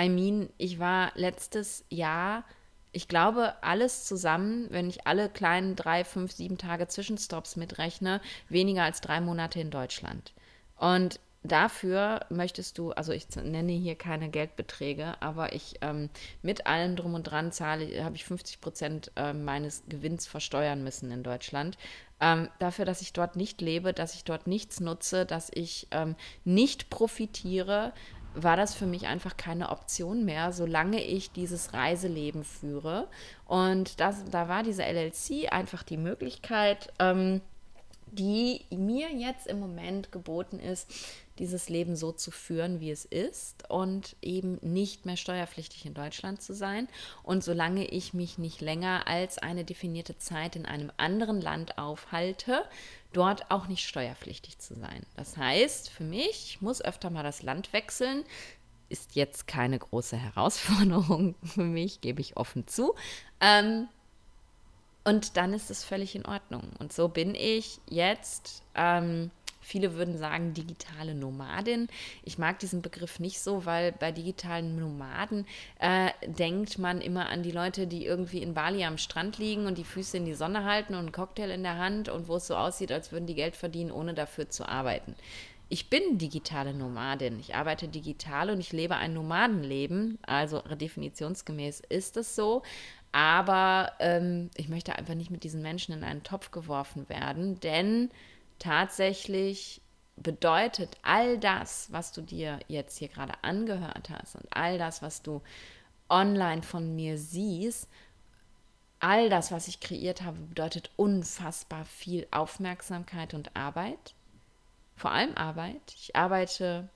I mean, ich war letztes Jahr, ich glaube, alles zusammen, wenn ich alle kleinen drei, fünf, sieben Tage Zwischenstops mitrechne, weniger als drei Monate in Deutschland. Und dafür möchtest du, also ich nenne hier keine Geldbeträge, aber ich ähm, mit allem drum und dran zahle, habe ich 50 Prozent äh, meines Gewinns versteuern müssen in Deutschland. Ähm, dafür, dass ich dort nicht lebe, dass ich dort nichts nutze, dass ich ähm, nicht profitiere, war das für mich einfach keine Option mehr, solange ich dieses Reiseleben führe. Und das, da war diese LLC einfach die Möglichkeit, ähm, die mir jetzt im Moment geboten ist, dieses Leben so zu führen, wie es ist und eben nicht mehr steuerpflichtig in Deutschland zu sein. Und solange ich mich nicht länger als eine definierte Zeit in einem anderen Land aufhalte, dort auch nicht steuerpflichtig zu sein. Das heißt, für mich, ich muss öfter mal das Land wechseln, ist jetzt keine große Herausforderung für mich, gebe ich offen zu. Ähm, und dann ist es völlig in Ordnung. Und so bin ich jetzt, ähm, viele würden sagen, digitale Nomadin. Ich mag diesen Begriff nicht so, weil bei digitalen Nomaden äh, denkt man immer an die Leute, die irgendwie in Bali am Strand liegen und die Füße in die Sonne halten und einen Cocktail in der Hand und wo es so aussieht, als würden die Geld verdienen, ohne dafür zu arbeiten ich bin digitale Nomadin. Ich arbeite digital und ich lebe ein Nomadenleben. Also definitionsgemäß ist es so. Aber ähm, ich möchte einfach nicht mit diesen Menschen in einen Topf geworfen werden, denn tatsächlich bedeutet all das, was du dir jetzt hier gerade angehört hast und all das, was du online von mir siehst, all das, was ich kreiert habe, bedeutet unfassbar viel Aufmerksamkeit und Arbeit vor allem Arbeit. Ich arbeite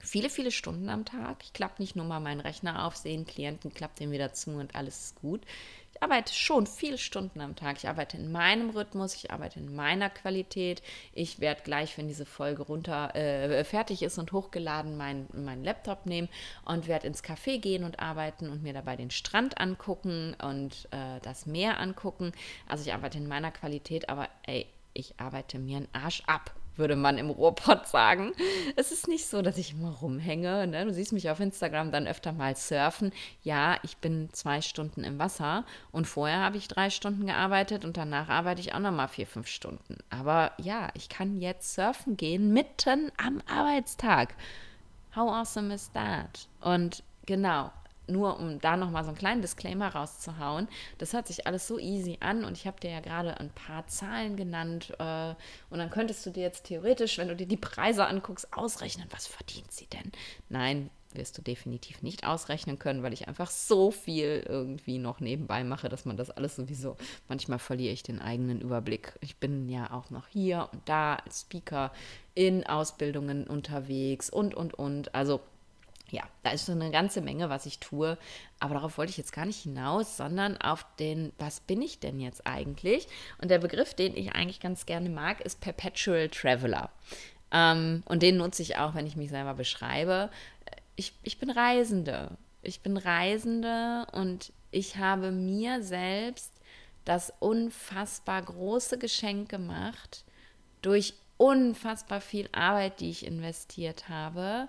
viele, viele Stunden am Tag. Ich klappe nicht nur mal meinen Rechner auf, sehe einen Klienten, klappe den wieder zu und alles ist gut. Ich arbeite schon viele Stunden am Tag. Ich arbeite in meinem Rhythmus, ich arbeite in meiner Qualität. Ich werde gleich, wenn diese Folge runter äh, fertig ist und hochgeladen, meinen mein Laptop nehmen und werde ins Café gehen und arbeiten und mir dabei den Strand angucken und äh, das Meer angucken. Also ich arbeite in meiner Qualität, aber ey, ich arbeite mir einen Arsch ab würde man im Ruhrpott sagen. Es ist nicht so, dass ich immer rumhänge. Ne? Du siehst mich auf Instagram dann öfter mal surfen. Ja, ich bin zwei Stunden im Wasser und vorher habe ich drei Stunden gearbeitet und danach arbeite ich auch nochmal vier, fünf Stunden. Aber ja, ich kann jetzt surfen gehen mitten am Arbeitstag. How awesome is that? Und genau, nur um da nochmal so einen kleinen Disclaimer rauszuhauen, das hört sich alles so easy an und ich habe dir ja gerade ein paar Zahlen genannt äh, und dann könntest du dir jetzt theoretisch, wenn du dir die Preise anguckst, ausrechnen, was verdient sie denn? Nein, wirst du definitiv nicht ausrechnen können, weil ich einfach so viel irgendwie noch nebenbei mache, dass man das alles sowieso, manchmal verliere ich den eigenen Überblick. Ich bin ja auch noch hier und da als Speaker in Ausbildungen unterwegs und, und, und. Also ja, da ist so eine ganze Menge, was ich tue. Aber darauf wollte ich jetzt gar nicht hinaus, sondern auf den, was bin ich denn jetzt eigentlich? Und der Begriff, den ich eigentlich ganz gerne mag, ist Perpetual Traveler. Ähm, und den nutze ich auch, wenn ich mich selber beschreibe. Ich, ich bin Reisende. Ich bin Reisende und ich habe mir selbst das unfassbar große Geschenk gemacht, durch unfassbar viel Arbeit, die ich investiert habe,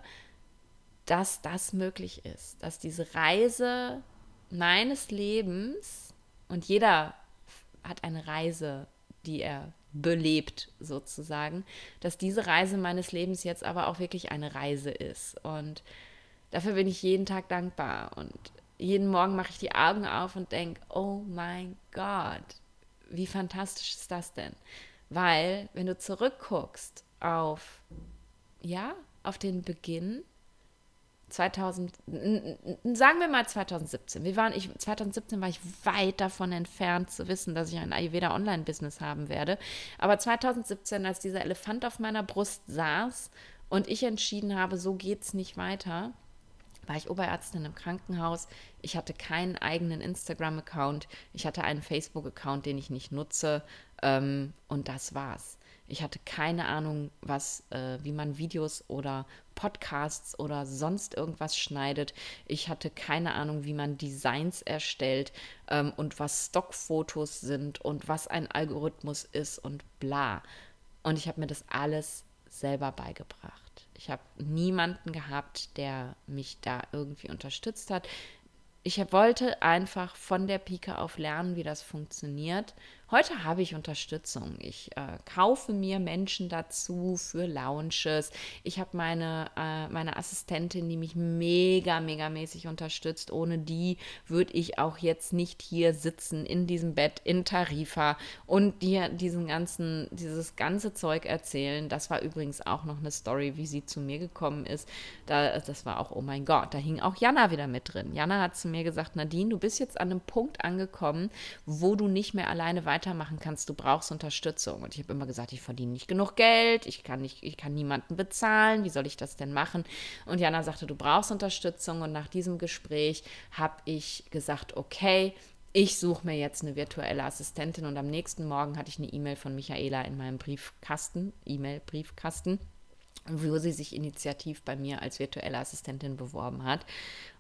dass das möglich ist, dass diese Reise meines Lebens und jeder hat eine Reise, die er belebt sozusagen, dass diese Reise meines Lebens jetzt aber auch wirklich eine Reise ist und dafür bin ich jeden Tag dankbar und jeden Morgen mache ich die Augen auf und denke, oh mein Gott, wie fantastisch ist das denn? Weil wenn du zurückguckst auf ja, auf den Beginn 2000, sagen wir mal 2017. Wir waren, ich, 2017 war ich weit davon entfernt zu wissen, dass ich ein Ayurveda Online-Business haben werde. Aber 2017, als dieser Elefant auf meiner Brust saß und ich entschieden habe, so geht's nicht weiter, war ich Oberärztin im Krankenhaus. Ich hatte keinen eigenen Instagram-Account. Ich hatte einen Facebook-Account, den ich nicht nutze. Ähm, und das war's. Ich hatte keine Ahnung, was, äh, wie man Videos oder Podcasts oder sonst irgendwas schneidet. Ich hatte keine Ahnung, wie man Designs erstellt ähm, und was Stockfotos sind und was ein Algorithmus ist und bla. Und ich habe mir das alles selber beigebracht. Ich habe niemanden gehabt, der mich da irgendwie unterstützt hat. Ich wollte einfach von der Pike auf lernen, wie das funktioniert Heute habe ich Unterstützung. Ich äh, kaufe mir Menschen dazu für Launches. Ich habe meine, äh, meine Assistentin, die mich mega, mega mäßig unterstützt. Ohne die würde ich auch jetzt nicht hier sitzen in diesem Bett in Tarifa und dir diesen ganzen, dieses ganze Zeug erzählen. Das war übrigens auch noch eine Story, wie sie zu mir gekommen ist. Da, das war auch, oh mein Gott, da hing auch Jana wieder mit drin. Jana hat zu mir gesagt, Nadine, du bist jetzt an einem Punkt angekommen, wo du nicht mehr alleine weiter weitermachen kannst, du brauchst Unterstützung. Und ich habe immer gesagt, ich verdiene nicht genug Geld, ich kann, nicht, ich kann niemanden bezahlen, wie soll ich das denn machen? Und Jana sagte, du brauchst Unterstützung. Und nach diesem Gespräch habe ich gesagt, okay, ich suche mir jetzt eine virtuelle Assistentin. Und am nächsten Morgen hatte ich eine E-Mail von Michaela in meinem Briefkasten, E-Mail-Briefkasten wo sie sich initiativ bei mir als virtuelle Assistentin beworben hat.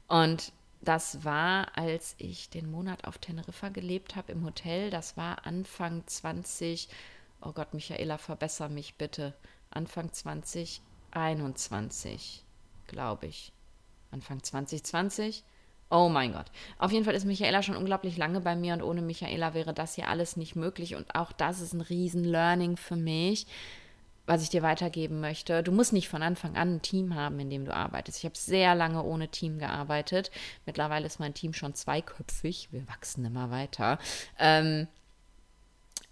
Und das war, als ich den Monat auf Teneriffa gelebt habe im Hotel. Das war Anfang 20, oh Gott, Michaela, verbessere mich bitte. Anfang 2021, glaube ich. Anfang 2020. Oh mein Gott. Auf jeden Fall ist Michaela schon unglaublich lange bei mir und ohne Michaela wäre das hier alles nicht möglich. Und auch das ist ein riesen Learning für mich. Was ich dir weitergeben möchte. Du musst nicht von Anfang an ein Team haben, in dem du arbeitest. Ich habe sehr lange ohne Team gearbeitet. Mittlerweile ist mein Team schon zweiköpfig. Wir wachsen immer weiter. Ähm,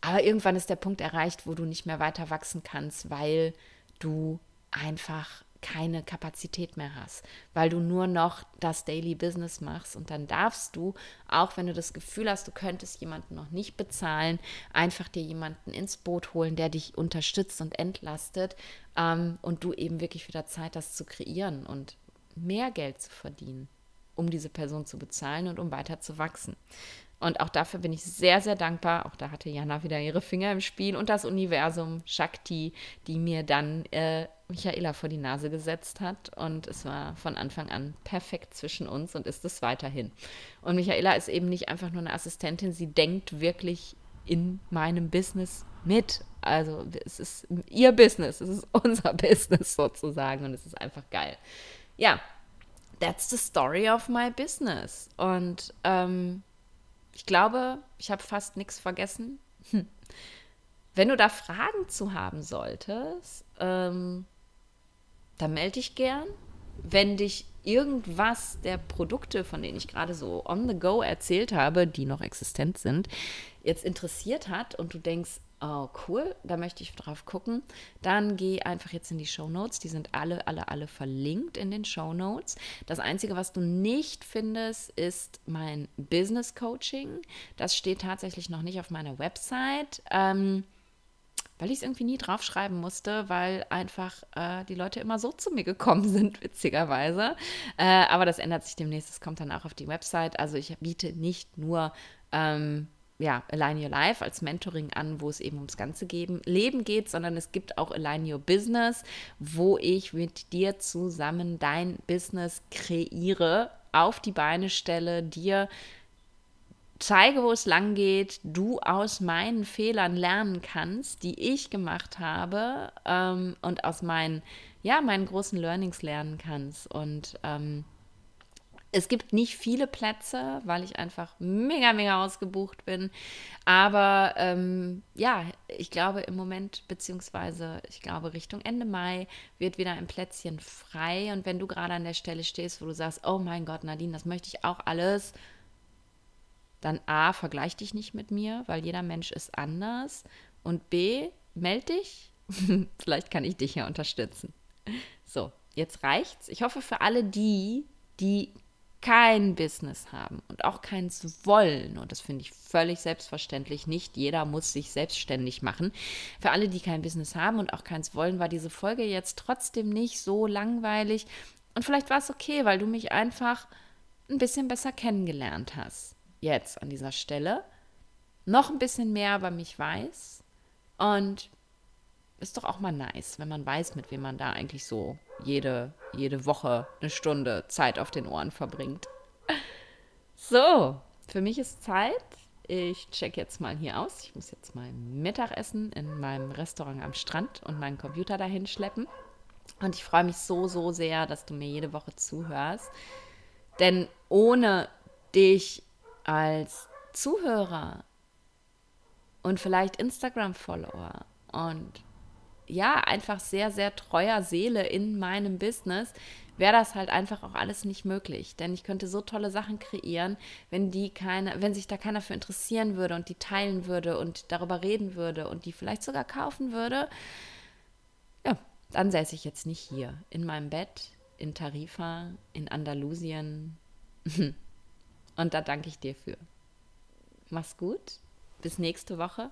aber irgendwann ist der Punkt erreicht, wo du nicht mehr weiter wachsen kannst, weil du einfach keine Kapazität mehr hast, weil du nur noch das Daily Business machst und dann darfst du, auch wenn du das Gefühl hast, du könntest jemanden noch nicht bezahlen, einfach dir jemanden ins Boot holen, der dich unterstützt und entlastet ähm, und du eben wirklich wieder Zeit hast zu kreieren und mehr Geld zu verdienen, um diese Person zu bezahlen und um weiter zu wachsen. Und auch dafür bin ich sehr, sehr dankbar. Auch da hatte Jana wieder ihre Finger im Spiel und das Universum, Shakti, die mir dann äh, Michaela vor die Nase gesetzt hat. Und es war von Anfang an perfekt zwischen uns und ist es weiterhin. Und Michaela ist eben nicht einfach nur eine Assistentin, sie denkt wirklich in meinem Business mit. Also es ist ihr Business, es ist unser Business sozusagen und es ist einfach geil. Ja, that's the story of my business. Und ähm, ich glaube, ich habe fast nichts vergessen. Hm. Wenn du da Fragen zu haben solltest, ähm, dann melde dich gern. Wenn dich irgendwas der Produkte, von denen ich gerade so on the go erzählt habe, die noch existent sind, jetzt interessiert hat und du denkst, oh cool, da möchte ich drauf gucken, dann geh einfach jetzt in die Show Notes. Die sind alle, alle, alle verlinkt in den Show Notes. Das Einzige, was du nicht findest, ist mein Business Coaching. Das steht tatsächlich noch nicht auf meiner Website. Ähm, weil ich es irgendwie nie draufschreiben musste, weil einfach äh, die Leute immer so zu mir gekommen sind, witzigerweise. Äh, aber das ändert sich demnächst, es kommt dann auch auf die Website. Also ich biete nicht nur ähm, ja, Align Your Life als Mentoring an, wo es eben ums ganze Geben, Leben geht, sondern es gibt auch Align Your Business, wo ich mit dir zusammen dein Business kreiere, auf die Beine stelle, dir zeige, wo es lang geht, du aus meinen Fehlern lernen kannst, die ich gemacht habe ähm, und aus meinen, ja, meinen großen Learnings lernen kannst. Und ähm, es gibt nicht viele Plätze, weil ich einfach mega, mega ausgebucht bin. Aber ähm, ja, ich glaube im Moment, beziehungsweise ich glaube Richtung Ende Mai wird wieder ein Plätzchen frei. Und wenn du gerade an der Stelle stehst, wo du sagst, oh mein Gott, Nadine, das möchte ich auch alles, dann A, vergleich dich nicht mit mir, weil jeder Mensch ist anders. Und B, melde dich. Vielleicht kann ich dich ja unterstützen. So, jetzt reicht's. Ich hoffe für alle die, die kein Business haben und auch keins wollen, und das finde ich völlig selbstverständlich, nicht jeder muss sich selbstständig machen. Für alle, die kein Business haben und auch keins wollen, war diese Folge jetzt trotzdem nicht so langweilig. Und vielleicht war es okay, weil du mich einfach ein bisschen besser kennengelernt hast. Jetzt an dieser Stelle. Noch ein bisschen mehr über mich weiß. Und ist doch auch mal nice, wenn man weiß, mit wem man da eigentlich so jede, jede Woche eine Stunde Zeit auf den Ohren verbringt. So, für mich ist Zeit. Ich check jetzt mal hier aus. Ich muss jetzt mal Mittagessen in meinem Restaurant am Strand und meinen Computer dahin schleppen. Und ich freue mich so, so sehr, dass du mir jede Woche zuhörst. Denn ohne dich als Zuhörer und vielleicht Instagram-Follower und ja, einfach sehr, sehr treuer Seele in meinem Business, wäre das halt einfach auch alles nicht möglich. Denn ich könnte so tolle Sachen kreieren, wenn die keine, wenn sich da keiner für interessieren würde und die teilen würde und darüber reden würde und die vielleicht sogar kaufen würde. Ja, dann säße ich jetzt nicht hier in meinem Bett in Tarifa, in Andalusien. Und da danke ich dir für. Mach's gut. Bis nächste Woche.